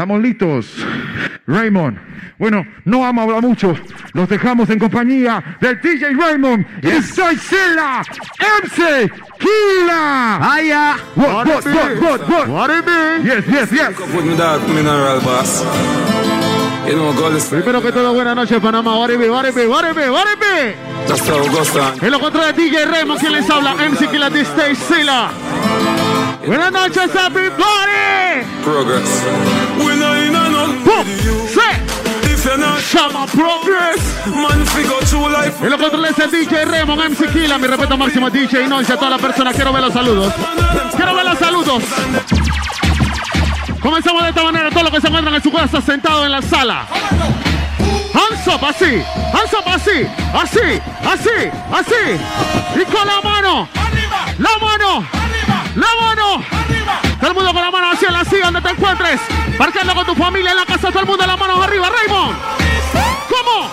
Estamos listos. Raymond. Bueno, no vamos a hablar mucho. Los dejamos en compañía del DJ Raymond y soy Silla MC Kila. Hiya. What, what, what, what, what? What it be? Yes, yes, yes. With me dog, mineral boss. You know, God is Primero que todo, buenas noches, Panamá. What it be? What it be? What it be? What it be? That's how it goes down. En lo contrario, DJ Remo, quien les habla, MC Killa de Stage Silla. Buenas noches, everybody. Progress. En lo contrario, es el DJ Remo, MC Killa. Mi respeto máximo DJ Noise, a todas las personas. Quiero ver los saludos. Quiero ver los saludos. Comenzamos de esta manera, todos los que se encuentran en su casa sentados en la sala. Hands up, así, hands up, así, así, así, así. Y con la mano, la mano, la mano. Todo el mundo con la mano así en la silla donde te encuentres. Marcando con tu familia en la casa, todo el mundo las manos arriba, Raymond. ¿Cómo?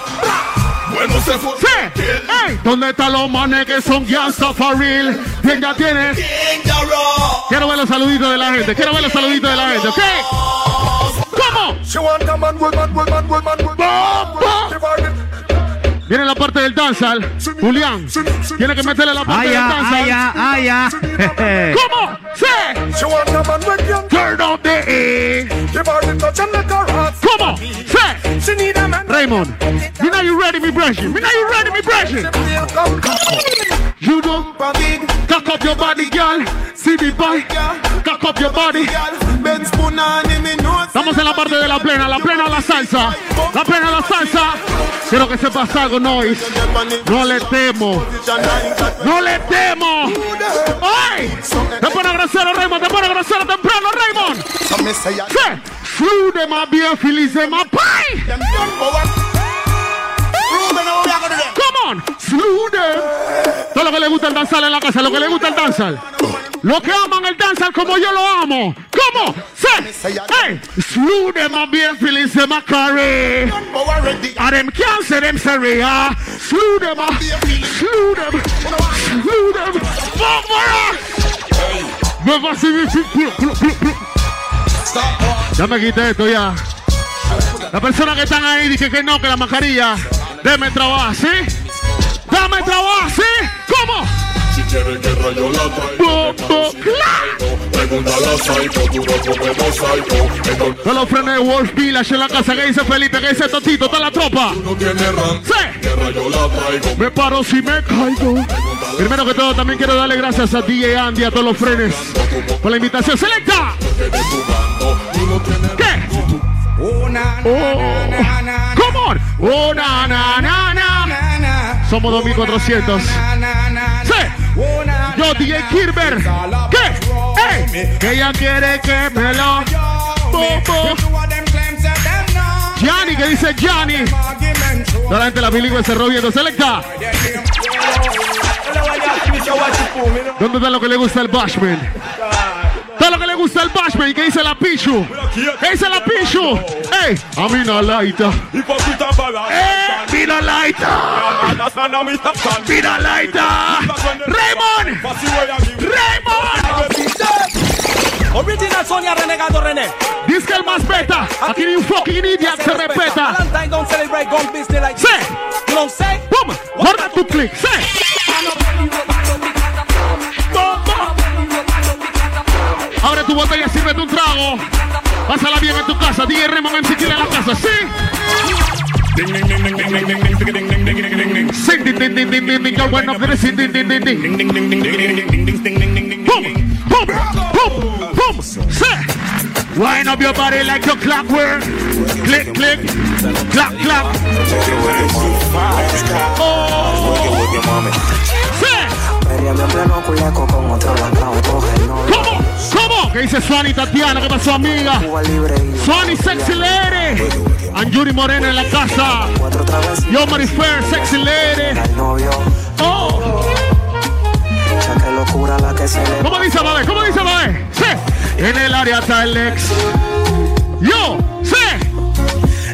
Bueno, se fue. Sí. Ey, ¿dónde están los manes que son gangsta for real? Bien, ya tienes. Quiero ver los saluditos de la gente, quiero ver los saluditos de la gente, ¿ok? ¿Cómo? She want a man, good man, good man, Viene la parte del danzal. Julián, tiene que meterle la parte del danzal. Allá, allá. ¿Cómo? ¡Se! Turn on the E. ¿Cómo? ¡Se! Raymond, me now you ready, me brushing. Me now you ready, me brushing. You don't big cock up your body, girl. See me boy. Cock up your body. Estamos en la parte de la plena, la plena la salsa. La plena la salsa. Quiero que sepas algo, Noise. No le temo. No le temo. ¡Ay! Te pone grosero, Raymond. Te pone grosero temprano, Raymond. Some me say, yeah. Sí. Flew de más bien, feliz de más pie. Gusta el danzal en la casa, lo que le gusta el danzal. Lo que aman el danzal como yo lo amo. ¿Cómo? Sí. Hey. Flew de más bien, feliz de más carry. Done for already. A them can't say them sorry, ah. Slew them. Slew them. Slew them. My Me va a seguir. Ya me quité esto ya. La persona que están ahí dice que no, que la mascarilla. Deme trabajo, ¿sí? Dame trabajo, ¿sí? ¿Cómo? Si quieres guerra yo la traigo. cla. Pregúntale a Psycho, tú no. En donde No lo frene Wolf Village en la casa que dice Felipe, que dice Totito, está la tropa. no tiene ran. Sí. Guerra yo la traigo. Me paro si me caigo. Primero que todo, también quiero darle gracias a DJ Andy, a todos los frenes, por la invitación. ¡Selecta! Tú tienes ¿Qué? Oh, come on. Oh, na, na, na, na. Somos 2400. Sí. Yo, DJ Kirber. ¿Qué? ¡Ey! Que ella quiere que me lo... Gianni, que dice Gianni. Toda la bilingüe se viendo. Selecta. ¿Dónde está lo que le gusta el Bashman? Todo lo que le gusta el Bashman. ¿Qué dice la Pichu? ¿Qué dice la Pichu? ¡Ey! A mí no laita. ¡Eh! ¡Mira laita! ¡Mira laita! ¡Raymond! ¡Raymond! Original Sonia Renegado René. Dice que el más beta. Aquí ni un fucking idiot se respeta. Valentine don't celebrate gun business like ¡Sí! You don't say? ¡Pum! ¡Guarda tu click! ¡Sí! tu botella, sírvete tu trago. Pásala bien en tu casa, DJ Raymond MC en la casa, ¿sí? Wind up your body like your clockwork. Click, click, clap, clap. Oh. ¿Cómo? ¿Cómo? ¿Qué dice Suani Tatiana? ¿Qué pasó, amiga? Suani Sexy Lady. Anjuri Morena en la casa. Yo Marifer, Sexy Lady. Oh. ¿Cómo dice Babe? ¿Cómo dice Babe? Sí. En el área está el ex. Yo, sí.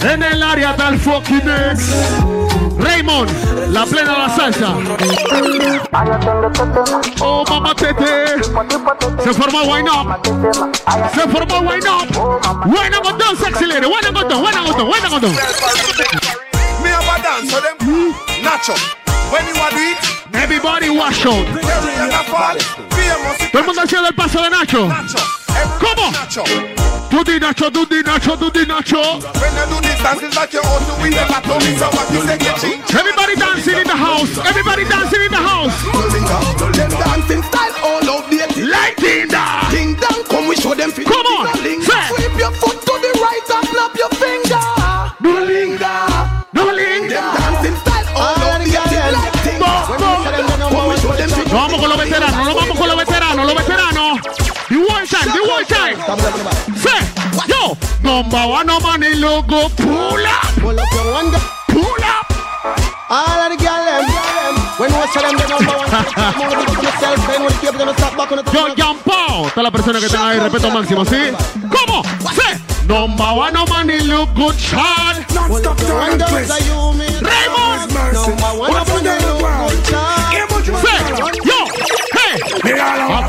En el área está el fucking ex. Raymond, la plena de la salsa. Oh, mamá tete. Se formó Wine Up. Se formó Wine Up. Buena sexy lady. Buena dos, buena dos, buena dos. Me have a dance for them. Nacho. When you are beat, Everybody wash out. Todo el mundo haciendo el paso de Nacho. ¿Cómo? Tú di Nacho, tú di Nacho, tú di Nacho. When you do this dance, it's like you're out to win the battle. So what you say, get ching. Everybody dancing in the house. Everybody dancing in the house. Them dancing style all outdated. Like Tinder. Ding dong, come we show them fit. Come on. Sweep your foot to the right and clap your finger. No linger. No linger. Them dancing style all outdated. Like Ting dong. Come we show them fit. One time, the. Say, yo, number one, no money logo, pull up, Pull up your one pull up. All of the. When them, they number one. Stop back the Yo, Jean Paul. Toda la persona que tenga ahí, respeto máximo, ¿sí? ¿Cómo? Say, number one, no money look good, you me. Raymond. Number one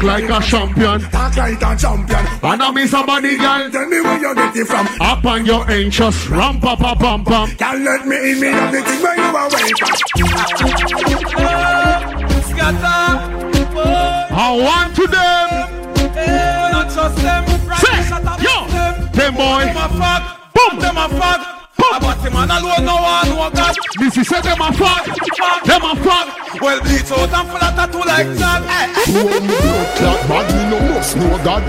like a champion. Act like a champion. And I mean somebody, girl. Tell me where you get it from. Up on your anxious, ram pa pa pam pam. Can't let me in me of the thing where you are waiting. I want to them. Say, yo, them boy. Boom. Them a fag. Boom. But the man alone no one no God. This is them a fuck. Them a fuck. Well, bleach out and full of tattoo like that.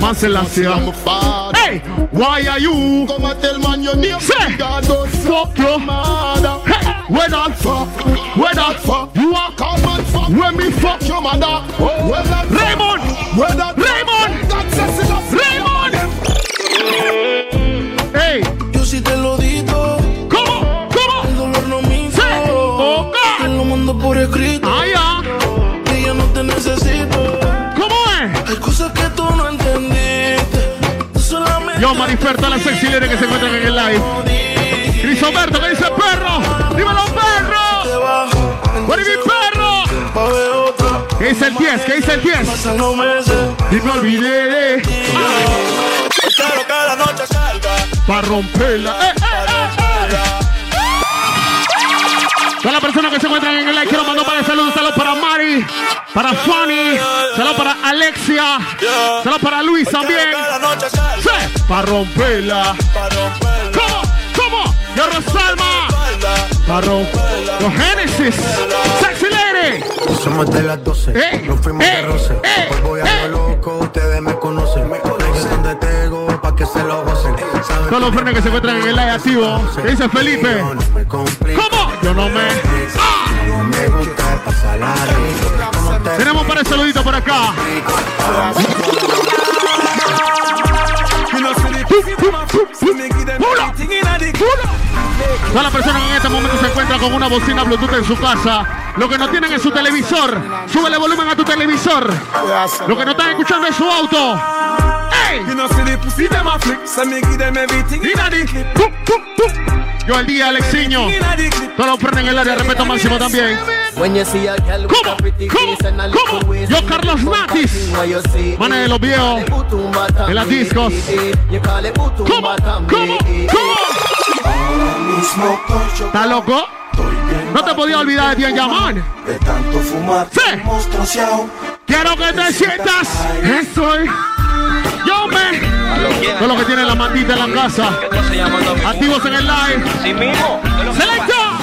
Man Selassie. Hey, why are you? Come and tell man your name. Say, God don't fuck you. mother. Hey, where that fuck? Where that fuck? You are Come and fuck when me fuck. your mother. Oh, where that Raymond. Where that todas las sexy ladies que se encuentran en el live. Crisoberto, ¿qué dice perro? ¡Dímelo, perro! ¡What mi perro! ¿Qué dice el 10? ¿Qué dice el 10? pasan los meses. Y me olvidé que la salga. para romperla. ¡Eh, eh, eh, eh! Todas las personas que se encuentran en el live, quiero mandar para saludos. Saludos para Mari, para Fanny, saludos para Alexia, saludos para Luis también. Sí, para romperla. ¿Cómo? ¿Cómo? Yo, Rosalma, para romperla. Los Genesis, Sexy Lady. Somos de las 12, Eh, nos fuimos eh, de roce. eh, Hoy voy a que se lo gocen. Todos los frenes que se encuentran en el live activo. ¿Qué dice Felipe? ¿Cómo? Yo no me. ¡Ah! Tenemos para el saludito por acá. Todas las personas que en este momento se encuentran con una bocina Bluetooth en su casa, lo que no tienen es su televisor, súbele volumen a tu televisor. Lo que no están escuchando es su auto. You know, see the pussy them a flick. So me give them everything in a the clip. Pum, pum, pum. Yo el día, Alexiño. Todos los frenes en el área, respeto máximo también. Yo, Carlos see. Manes de los viejos. En las discos. ¿Cómo? ¿Cómo? ¿Cómo? ¿Estás loco? No te podía olvidar de Tian Yaman. De tanto fumar, Sí. Quiero que te sientas. Estoy. Todo lo que tiene la maldita en la casa. Activos en el live. Selecta.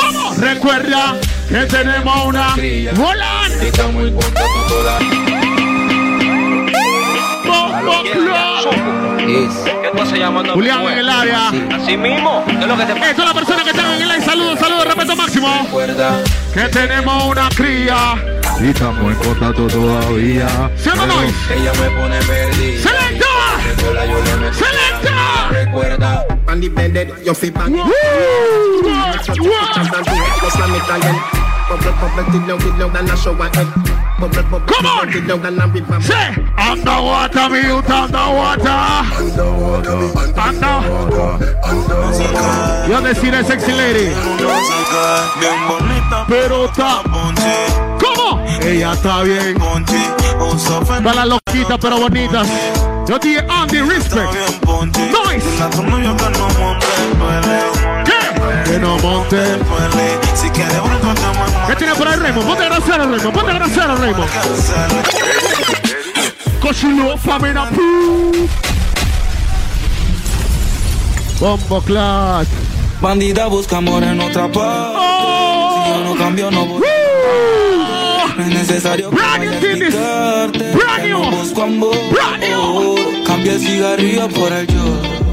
¿Cómo? Recuerda que tenemos una volante. Julián en el área. Así mismo. ¿Qué es lo que te Eso es la persona que están en el live. Saludos, saludos, respeto máximo. Que tenemos una cría. Y estamos en contacto todavía. ¿Sí o no, Nois? Ella me pone yo. Recuerda. Bed, you feel bang. ¡Woo! Come on. Say, underwater, me out underwater. Under. Yo deciré sexy lady. Pero está. ¿Cómo? Ella está bien. Está la loquita pero bonita. Yo dije Andy Respect. Nice. Que no monte, duele. Si quieres un amo, ¿Qué tiene por ahí Raymond? Ponte grosero Raymond. Ponte grosero Raymond. Cochino, famina, pu. Bombo Clat. Bandida busca amor en otra parte. Si yo no cambio, no voy. No es necesario brand que no busco amor. New. Cambia el cigarrillo por el yo.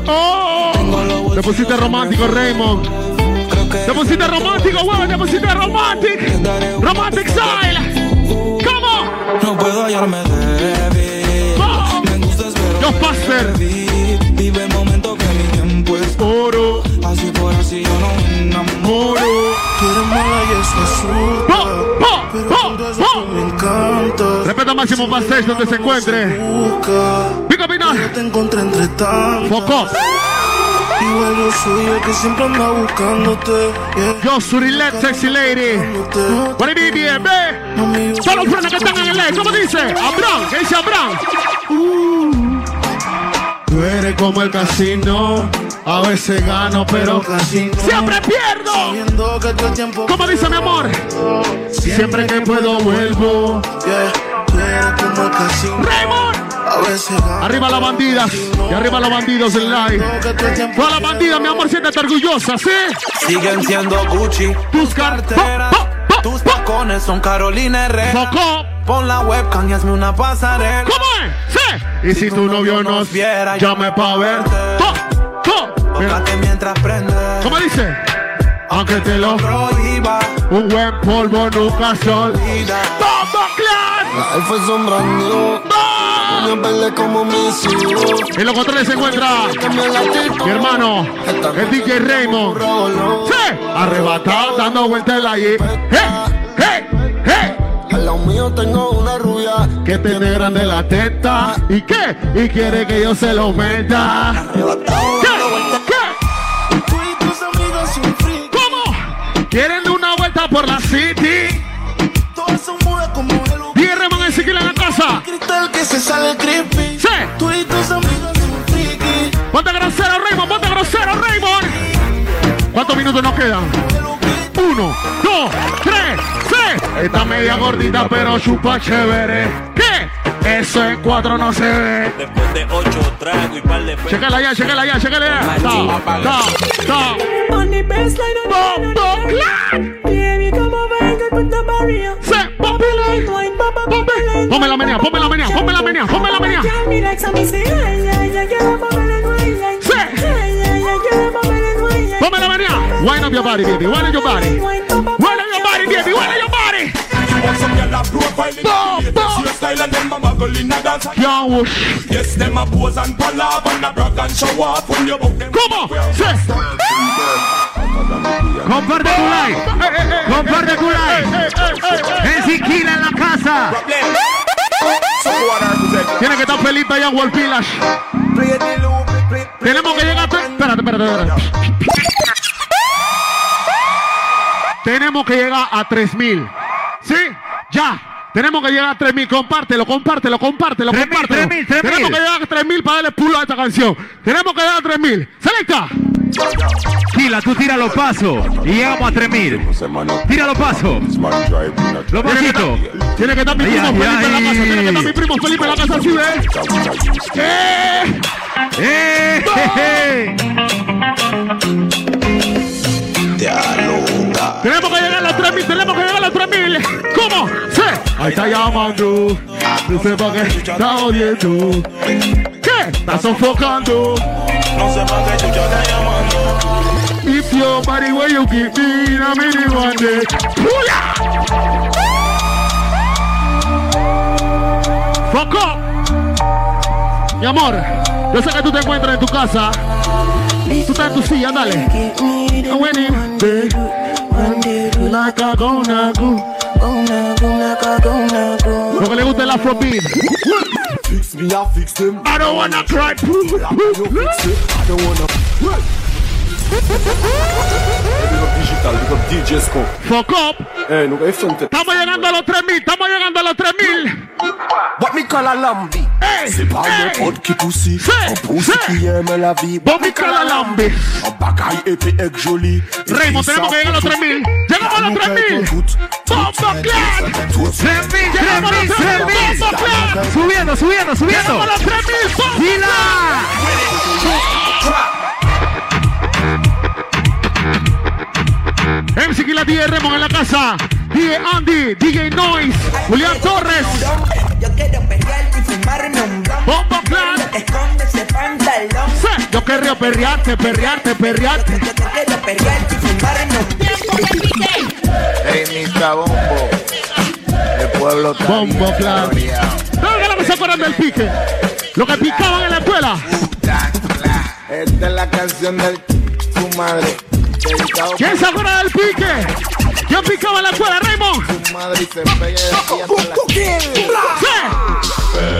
Oh. Te pusiste romántico, Raymond. Te pusiste romántico, huevón. Te pusiste romantic. Romantic style. ¿Cómo? no puedo hallarme débil. Oh. Me pero Yo, Pastor. Vive el momento que mi tiempo es Oro. Así por así yo no me enamoro. Quieres mala y es po, Pero eso po. me encanta. Respeto máximo Backstage donde se encuentre. Pica Pina. Yo te encontré entre tantas. Foco. Igual yo soy el que siempre anda buscándote. Yeah. Yo, Surilet, sexy lady. Por ahí, bien, ve. Todos los que están en el ley, ¿cómo dice? Abraham, ¿qué dice Abraham? Tú eres como el casino, a veces gano, pero casi no. siempre pierdo. Que. ¿Cómo dice mi amor? Siempre que puedo vuelvo. Yeah. Tú eres como el casino. Raymond. Arriba las bandidas y arriba los bandidos en live. Todo. Todas las bandidas, mi amor, siéntate orgullosa, ¿sí? Siguen siendo Gucci. Tus carteras. Tus tacones son Carolina Herrera. Foco. Pon la webcam y hazme una pasarela. ¿Cómo es? Sí. Y si tu novio nos viera, llame pa' ver. Mientras prende. ¿Cómo dice? Aunque te lo Prohíba. Un buen polvo nunca se olvida. ¡Bombo Clan! Él fue sombrando. En los controles se encuentra mi hermano, el DJ Raymond. ¡Sí! Arrebatado, dando vueltas en la Y. Al lado mío tengo una rubia. Que tiene grande la teta. ¿Y qué? Y quiere que yo se lo meta. Que se sale creepy. ¡Sí! Tú y tus amigas son friki. Ponte grosero, Raymond. Ponte grosero, Raymond. ¿Cuántos minutos nos quedan? Uno, dos, tres, seis. Está media gordita, pero chupa chévere. ¿Qué? Eso en cuatro no se ve. Después de ocho tragos y par de Chécala ya, chécala ya, chécala ya. Ta, ta, ta. On the baseline and Bombo Clan. Baby, come over and get with the barrier. Se, Bobby Lane. Wine, papa, Bobby. Ponme la menea, ponme la menea, ponme la menea, ponme la menea. Tell me like something say, ay, ay, ay, girl, I'm a melon wine, like. Sí. Ay, ay, ay, girl, I'm a melon wine, like. Ponme la menea. Wind up your body, baby. Wind up your body. Wine, papa, Wind up your body, baby. Wind up your body. Some gyal a profile in Boom, the boom. latest style and them a muggle in a dance. Can't whoosh. Yes, them a pose and palav and a brag and show off when you book them. ¿Cómo? Sí. Comparte tu like. Comparte tu like. Ezequiel en la casa. Tiene que estar Felipe allá en World Village. Tenemos que llegar Espérate, espérate, espérate. Tenemos que llegar a 3000. ¿Sí? Ya. Tenemos que llegar a 3000. Compártelo, compártelo, compártelo, 3.000, compártelo. 3.000, 3.000. Tenemos que llegar a 3000 para darle pulo a esta canción. Tenemos que llegar a 3000. ¡Selecta! Gila, tú tira los pasos y llegamos a 3000. Tira los pasos. Los pasitos. Tiene que estar mi primo Felipe en la casa. Tiene que estar mi primo Felipe en la casa. ¿Sí ves? ¡Eh! ¡Eh! Jeje! Tenemos que llegar a los 3000, tenemos que llegar a los 3000. ¿Cómo? Sí. Ahí está llamando. No sé para qué está oyendo. ¿Qué? Está sofocando. No sé para qué chucha está llamando. If your body where you give me, I mean it one day. ¡Pula! Mi amor, yo sé que tú te encuentras en tu casa. Tú estás en tu silla, dale. I'm winning, babe. Like a gonna go. Lo que le gusta el afrobeat. Fix me, I fix them. I don't wanna cry. I don't wanna. Fuck up. Eh. Estamos llegando a los 3000, estamos llegando a los 3000. What me call a lambi? C'est pas le qui pousse, C'est, un pousse c'est. qui aime la vie. Bon, me call a lambi. Un bagaille épais et joli. Raymond, tenemos que llegar a los 3000. Llegamos a los 3000. Bombo Clan. 3000, Llegamos a los 3000. 3000. Bombo Clan. Subiendo, subiendo, subiendo. Llegamos a los 3000. Bombo ¡Fila! MC Kila DJ Remon en la casa. DJ Andy, DJ Noise, Julián Torres. Yo quiero pelear y fumarme un blon. Bombo Clan. Esconde ese pantalón. Sí, Yo querría perrearte, perrearte, perrearte. Yo te quiero pelear y fumarme un Hey, Mr. Bombo. El pueblo está Bombo que se acuerdan del pique. Lo que picaban en la escuela. Esta es la canción de tu madre. ¿Quién se acuerda del pique? ¿Quién picaba la escuela, Raymond? tu madre.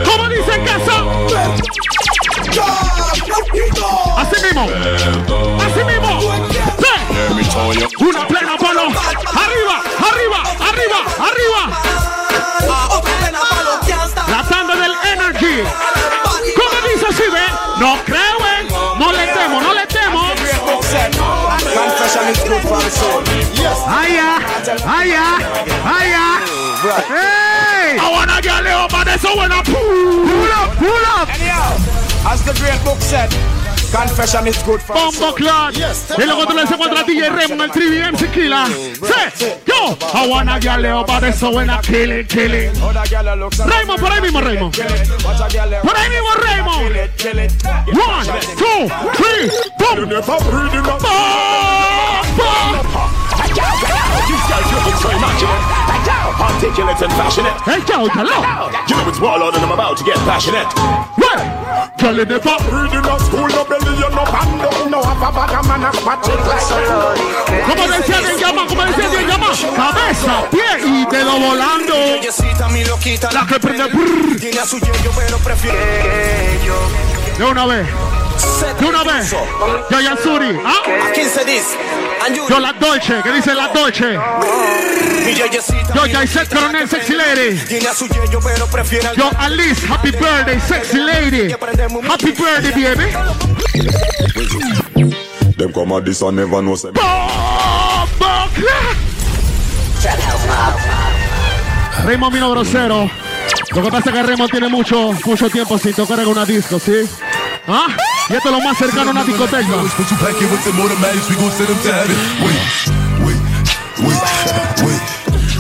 ¿Cómo dice en casa? Así mismo. Así mismo. Sí. Una plena palo. Arriba, arriba, arriba, arriba. La del Energy. ¿Cómo dice así, ve? No creo, Confession is good for the soul. Yes. ¡Allá! ¡Allá! ¡Allá! ¡Ey! I wanna get Leo, but that's so when I pull. ¡Pull up! ¡Pull up! Anyhow, as the great book said, confession is good for the Bombo soul. Clan. Y luego tú le se encuentra DJ Rem, el 3 MC Killa. Sí, yo. I wanna get Leo, but that's so when I kill it, kill it. Other girl looks like- Raymond, por ahí mismo, Raymond. Kill it. Watch a girl there. Por ahí mismo, Raymond. Kill it, kill it. One, two, three, boom. Bombo. Articulate and passionate. Hey, yo, hello. You know it's warlord and I'm about to get passionate. Girl in the pop. Reading a school, no belly, you no pando, no have a bag, a man, a spot it like a Como decía de llama, como decía de llama. Cabeza, pie y dedo volando. La que prende. Tiene a su yello, pero prefiere De una vez. De una vez. Yo. ¿Ah? A 15 dis. Yo la Dolce. ¿Qué dice la Dolce? Yo Coronel Sexy Lady. Yo Alice Happy Birthday Sexy Lady. Happy Birthday baby. Them come at this and never know say. Raymond vino grosero. Lo que pasa es que Raymond tiene mucho, mucho tiempo sin tocar en una disco, ¿sí? ¿Ah? Y esto es lo más cercano a una discoteca.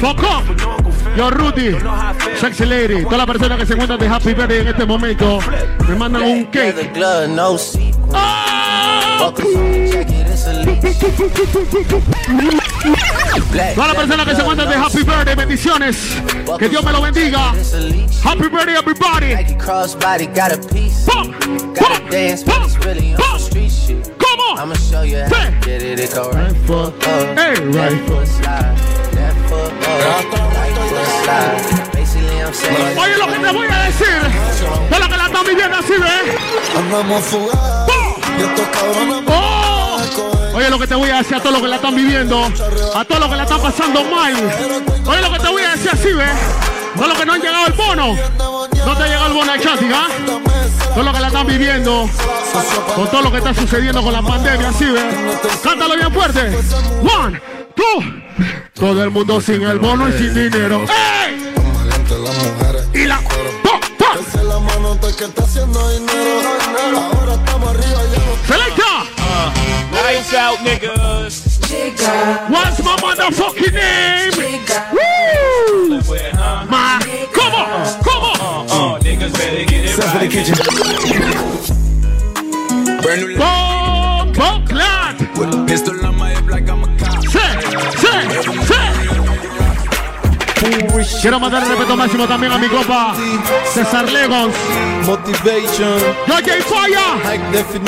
Fuck up. Yo, Rudy. Sexy Lady. Todas las personas que se encuentran de Happy Birthday en este momento me mandan un cake. Ah. Todas las personas que se encuentran de Happy Birthday, bendiciones. Que Dios me lo bendiga. Happy Birthday, everybody. Some street shit. Come on. I'ma show you how to get it. It go right foot up, Hey, right Oye, lo que te voy a decir. De lo que la están viviendo así, ¿ves? Andamos fugados. Oh. Oye, lo que te voy a decir a todos los que la están viviendo, a todos los que la están pasando mal. Oye, lo que te voy a decir así, ¿ves? Todos los que no han llegado el bono. No te ha llegado el bono de Chanti, ¿ah? Todos los que la están viviendo, con todo lo que está sucediendo con la pandemia, así, ¿ves? Cántalo bien fuerte. One, two. Todo el mundo sin el bono y sin dinero. ¡Ey! Y la. Esa es la mano de que está haciendo dinero. Ahora estamos arriba ya no Selecta. Lights out, niggas. What's my motherfucking name? Woo! Ma, come on, come on. Uh, niggas better get it right. Quiero mandar el respeto máximo también a mi copa César Legos. Motivation. DJ Fire.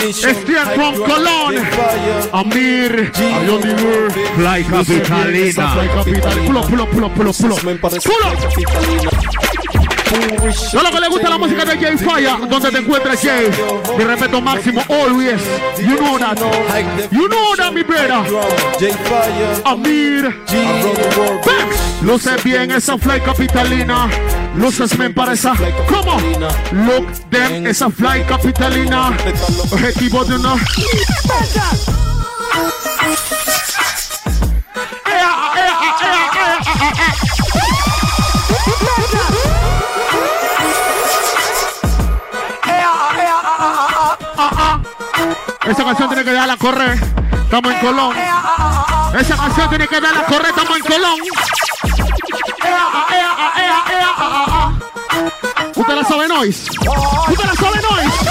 Estier from Colón. Amir. Ayonimur. Fly Capitalina. Fly Capitalina. Pulo, pulo, pulo, pulo, pulo. Yo lo que le gusta la música de Jay Fire, donde te encuentres Jay. Mi respeto máximo, always. You know that. You know that, mi brother. Amir. Luce bien esa fly capitalina. Luces men para esa. ¿Cómo? Look them esa fly capitalina. Objetivo de una. Esa canción tiene que darla correr. Estamos en Colón. Esa canción tiene que darla a correr. Estamos en Colón. ¿Usted la sabe, Noise? ¿Usted la sabe, Noise?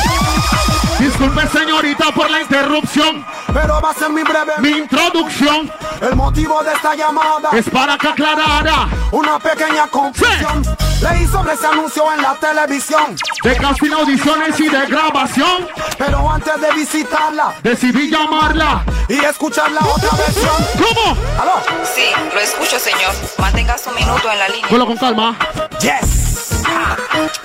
Disculpe, señorita, por la interrupción. Pero va a ser mi breve Mi introducción El motivo de esta llamada es para que aclarara Una pequeña confusión Leí sobre ese anuncio en la televisión de casting, audiciones y de grabación. Pero antes de visitarla Decidí llamarla. Y escuchar la otra versión ¿Cómo? ¿Aló? Sí, lo escucho, señor. Mantenga su minuto en la línea. Vuelo con calma. Yes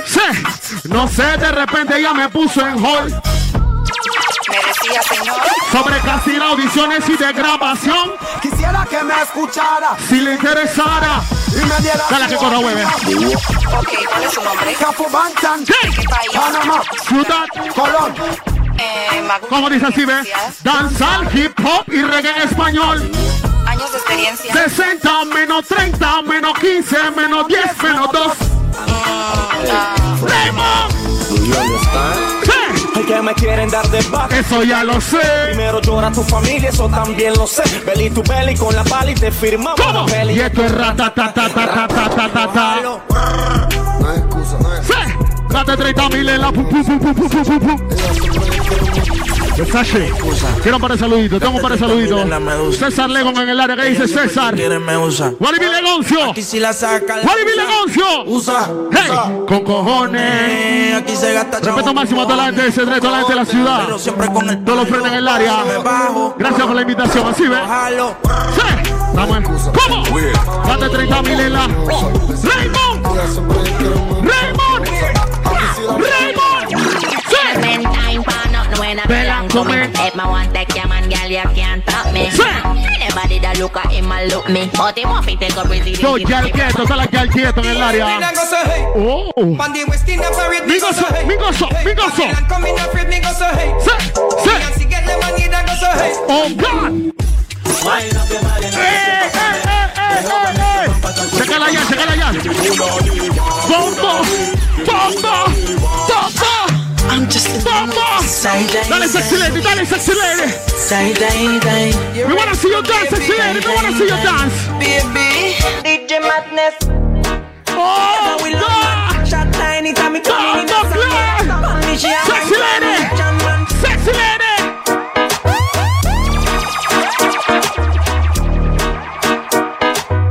Sí. No sé, de repente ella me puso en hold. Me decía, señor. Sobre casting, audiciones y de grabación. Quisiera que me escuchara Si le interesara. Dale que corra, hueve. Ok, ¿cuál es su nombre? Cafubantan ¿Qué? Panamá Ciudad. Colón Eh, ¿Cómo dice así, ve? Danzal, hip hop y reggae español. Años de experiencia. 60 menos 30 menos 15 menos 10 menos 2. ¡Raymond! Sí. Ay, que me quieren dar de baja. Eso ya lo sé. Primero llora tu familia, eso también lo sé. Belly tu belly con la pala y te firmamos la ¿Cómo? peli. Y esto es ratatatatatatatata. No hay excusa, no hay Sí. Date 30 mil en la pu pu pu pu pu pu pu. Versace. Quiero un par de saluditos, tengo un par de saluditos. César Legon en el área, ¿qué dice César? me usa. Walibi Legoncio. Aquí si la saca. la Walibi usa. Legoncio. Usa. Hey, con cojones. Eh, Aquí se gasta Respeto máximo a toda la gente de ese toda la gente de la ciudad. Pero siempre con el Todos los frenos en el área. Gracias por la invitación, así ve. Sí. Vamos. ¿Cómo? Date 30 mil en la. Raymond. Raymond. Raymond when I belong to me. If my want take your man, girl, you can't top me. Anybody that look at him and look me. But him off, he take a president. Yo, girl quieto, está la girl quieto en el área. Oh. Pandy West in the parade, me go so hey. Me go so, me go so. Coming up with me go so hey. Say, say. Me and she get the money that go so hey. Oh God. Wind up your body. Hey, hey, hey, hey, hey. Sácala ya, sácala ya. Bombo, bombo, bombo. Day, Dale, sexy lady, dale, sexy lady. We wanna see you dance, sexy lady. We wanna see you dance. Baby, DJ Madness. Oh, God. shot tiny coming in yeah. Sexy lady. Sexy lady.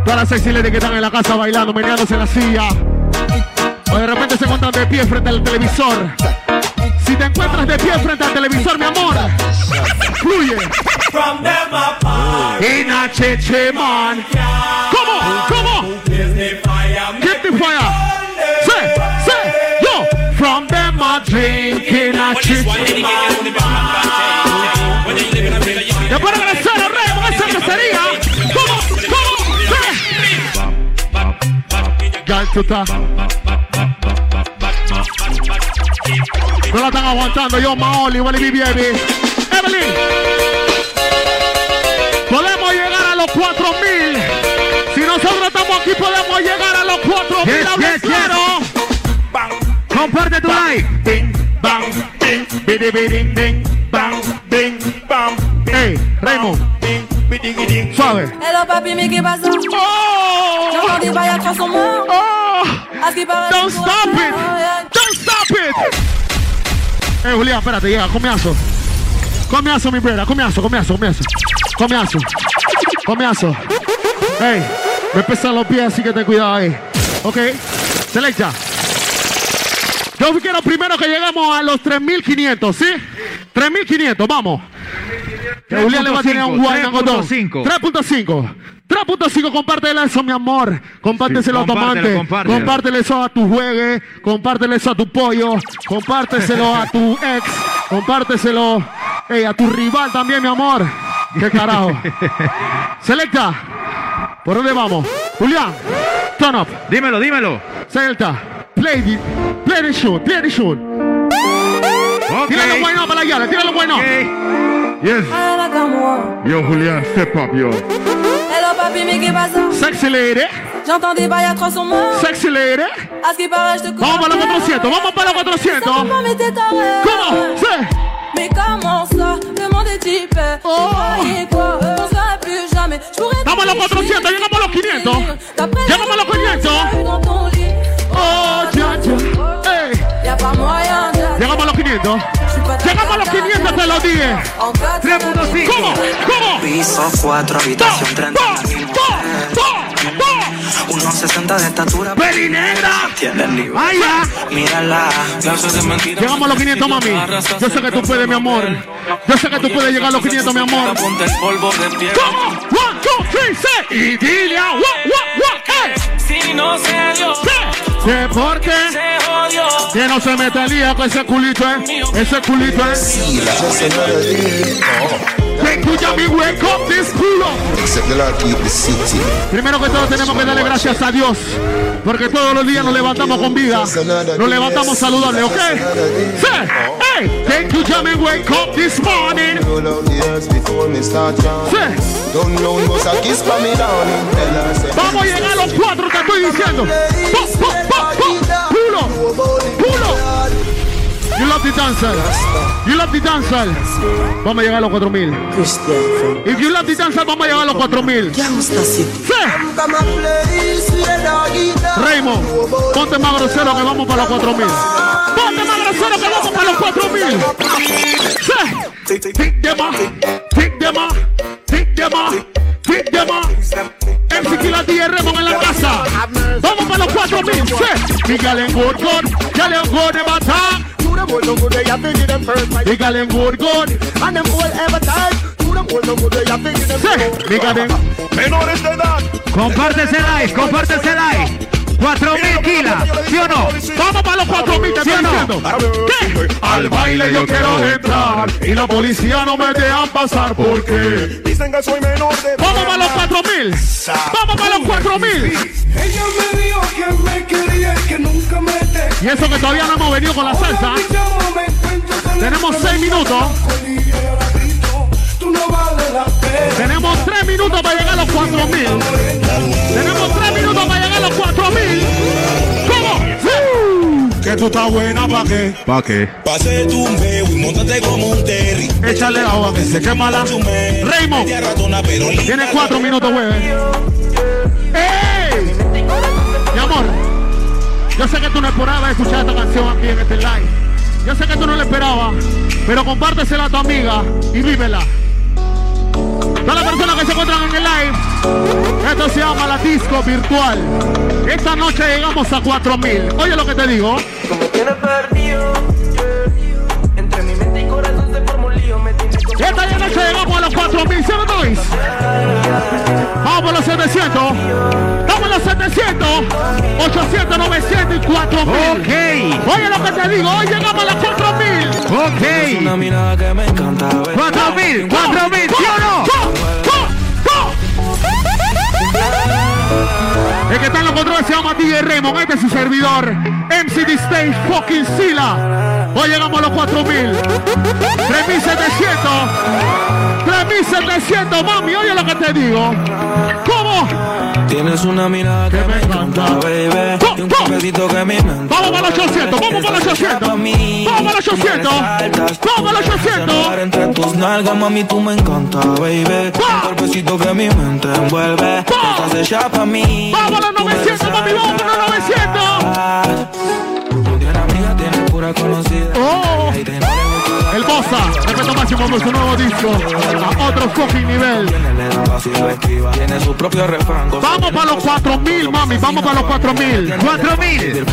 Todas las sexy ladies que están en la casa bailando, meneándose en la silla. O de repente se encuentran de pie frente al televisor. Si te encuentras de pie frente al televisor, mi amor, fluye. In a cheche man. ¿Cómo? ¿Cómo? Get the fire. Say, say, yo. From them a drink in a cheche man. Después de regresar a Rey con esa grosería. ¿Cómo? ¿Cómo? Sí. Ya No la están aguantando. Yo, Maoli, Wally baby. Evelyn. Podemos llegar a los 4000. Si nosotros estamos aquí, podemos llegar a los 4000. Yes, yes, yes. Comparte tu like. Hey, Raymond. Suave. Hello papi, qu'est passé Oh! J'entendais pas y'a quoi sur moi Oh! Don't stop it! Don't stop it! Eh, Julián, espérate, llega, comiazo. Comiazo, mi brother, comiazo, comiazo, comiazo. Comiazo. Comiazo. Hey, me pesan los pies, así que ten cuidado ahí. Ok, selecta. Yo quiero primero que lleguemos a los 3500, ¿sí? 3500, vamos. Que Julián le va a tener un guay 3.5. 3.5. 3.5, compártelo eso, mi amor. Compárteselo Sí, a tu amante. compártelo. Eso a tu juegue. Compártelo eso a tu pollo. Compárteselo a tu ex. Compárteselo ey, a tu rival también, mi amor. ¿Qué carajo? Selecta. ¿Por dónde vamos? Julián, turn up. Dímelo, dímelo. Selecta. Play the, play the shoot, play the shoot. Ok. Tíralo bueno para la tíralo bueno. Yes. Yo, Julián, step up, yo. Hello papi, mais qu'est-ce que ça Sexy lady, J'entends des bails à 300 morts. sexy lady. À ce qui paraît, je te Vamos para los 400, vamos para los 400. Maman, mais t'es taré. ¿Cómo? Sí. Mais comment ça Le monde est type. Oh. Vous croyez quoi On se verra plus jamais. Je pourrais Vamos a los 400, llegamos a los 500. Llegamos a los 500. dans ton lit. Oh, ya, ya. Ey. Y'a pas moyen de. Llegamos a los 500. Llegamos a los 500, te lo dije. En 3.5. ¿Cómo? ¿Cómo? Piso 4, habitación 30 1.60 de estatura. ¡Peli negra! Tiene el nivel. ¡Ay, ya! Mírala. Llegamos a los 500, mami. Yo sé que tú puedes, mi amor. Yo sé que tú puedes llegar a los 500, mi amor. Ponte el polvo de pie. ¿Cómo? One, two, three, say. Y dile a. Si no se dio, ¿Qué? Porque se jodió. que no se mete lía con ese culito, eh. Ese culito, eh. Que escucha mi wake up this culo. Primero que todo tenemos que darle gracias a Dios, porque todos los días nos levantamos con vida, nos levantamos saludables, ¿ok? Say, hey, thank you, Jamie, wake up this morning. Sí. Vamos a llegar a los cuatro, te estoy diciendo. Po, po, po, po. Pulo, pulo. You love the dancer. You love the dancer. Vamos a llegar a los 4000. If you love the dancer, vamos a llegar a los 4000. Sí. Raymond, ponte más grosero que vamos para los 4000. Ponte más grosero que vamos para los 4000. Sí. Pick them up, pick them up, pick them up, pick them up. MC Killa DJ Raymond en la casa. Vamos para los 4000. Sí. Miguel en good, good. To them old no good, they have them good, and them good, they Compártese like, compártese like. 4 mil kilos, ¿sí o no? Vamos para los 4 mil, ¿sí o no? ¿Qué? Al baile yo quiero entrar y la policía no me deja pasar porque dicen que soy menor de Vamos para los 4 mil, vamos para los 4 mil. Ella me dijo que me quería que nunca me Y eso que todavía no hemos venido con la salsa. Tenemos 6 minutos. Tú no vales la tenemos 3 minutos para llegar a los 4000. Tenemos 3 minutos para llegar a los 4000. ¿Cómo? Sí. Que tú estás buena para qué. ¿Para qué? Pase tu meo y montate como un terry. Échale agua que se quema la. Raymond. Tiene 4 minutos, güey. ¡Ey! Mi amor, yo sé que tú no esperabas escuchar esta canción aquí en este live. Yo sé que tú no la esperabas, pero compártesela a tu amiga y vívela. Todas las personas que se encuentran en el live, esto se llama la disco virtual. Esta noche llegamos a 4000. Oye lo que te digo. Como tienes perdido. Entre mi mente y corazón se formó un lío. Me tiene como- Esta noche llegamos a los 4000, ¿sí o no, Luis? Vamos por los 700. Vamos a los 700. 800, 900 y 4000. Ok. Oye lo que te digo, hoy llegamos a los 4000. Ok. Me encanta. ver. 4000, 4000, ¿sí o no? El que está en los controles se llama DJ Raymond, este es su servidor, MCD Stage fucking Sila. Hoy llegamos a los 4000. 3700. 3700, mami, oye lo que te digo. ¿Cómo? Tienes una mirada que me encanta, baby. Un cafecito que mi mente. Vamos para los 800, vamos para los 800. Vamos para los 800. Vamos para los 800. Entre tus nalgas, mami, tú me encanta, baby. Un cuerpecito que mi mente envuelve. Estás hecha pa' mí. Vamos a los 900, por su nuevo disco. A otro fucking nivel. Le. Tiene su propio refrán. Vamos para los 4000, mami. Vamos para los 4000. 4000.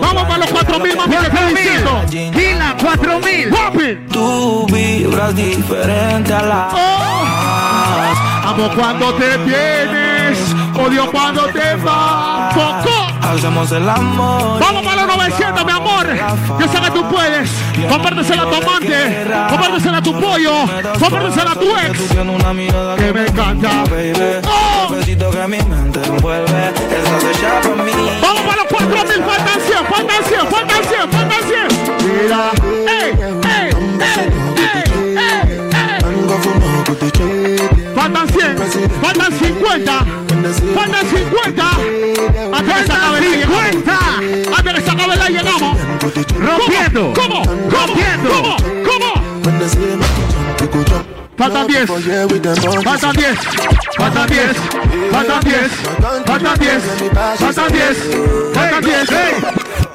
Vamos para los 4000, mami. ¿Qué estoy diciendo? Gila, 4000. Guapi. Tú vibras diferente a la. Oh. Amo cuando te vienes, odio cuando te vas. Hacemos el amor. Vamos para los 900, mi amor. Yo sé que tú puedes. Compártesela a tu amante. Compártesela a tu pollo. Compártesela a tu ex. Que me encanta. Oh. Besito que mi mente envuelve. Esa se llama mí. Vamos para los 4000. Faltan 100, faltan 100, faltan 100, faltan 100. Mira. ¡Ey, ey, ey, ey, ey, ey! Faltan 100, faltan 50, faltan 50. Antes que se acabe la llegamos. Antes que se acabe la llegamos. Rompiendo. Rompiendo. ¿Cómo? ¿Cómo? Faltan 10, faltan 10, faltan 10, faltan 10, faltan 10, faltan 10, faltan 10.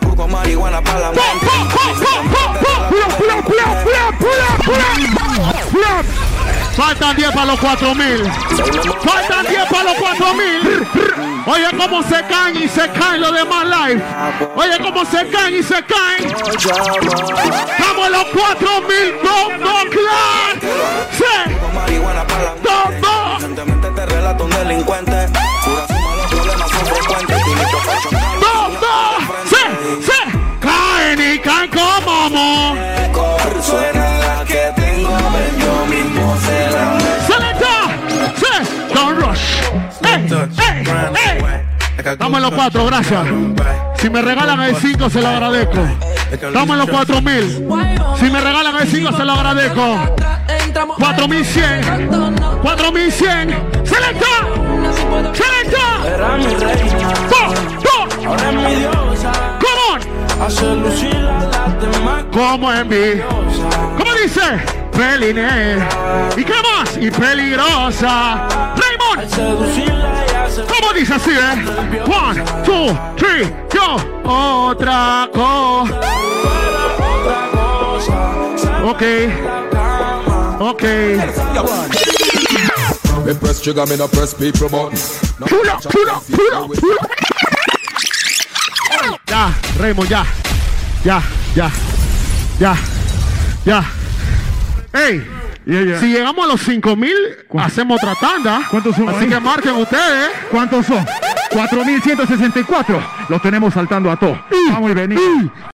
Poco marihuana para la ¡Pum, pum, pum, pum, pum, pum! ¡Pull up, pull up, pull up, pull up, pull up, pull up! Pull up. Faltan 10 para los 4000. Faltan 10 para los 4000. Oye cómo se caen y se caen los demás live. Oye cómo se caen y se caen. Estamos los 4000. No, no, claro. Sí. No, no. Te relato un delincuente. Los problemas son frecuentes. No, no. Sí, sí. Caen y caen como mo. En los cuatro, gracias. Si me regalan el 5 se lo agradezco. Estamos en los 4000. Si me regalan el 5 se lo agradezco. 4100. 4100. ¡Selecta! ¡Selecta! Era mi reina, ¡Go! ¡Go! ahora es mi diosa. ¡Come on! Hace lucir a las demás Como en mí. ¿Cómo dice? Peline. ¿Y qué más? Y peligrosa. Raymond. Seducirla y hacer ¿Cómo dice así, eh? One, two, three, yo. Otra cosa. Ok. Ok. Me press trigger, me no press people button. Pull up, pull up, pull up, pull up. Ya, Raymond, ya. Ya, ya. Ya. Ya. Ey. Yeah, yeah. Si llegamos a los 5000, hacemos otra tanda. ¿Cuántos son Así ahí? que marquen ustedes. ¿Cuántos son? 4164. Los tenemos saltando a todos. Vamos y venimos.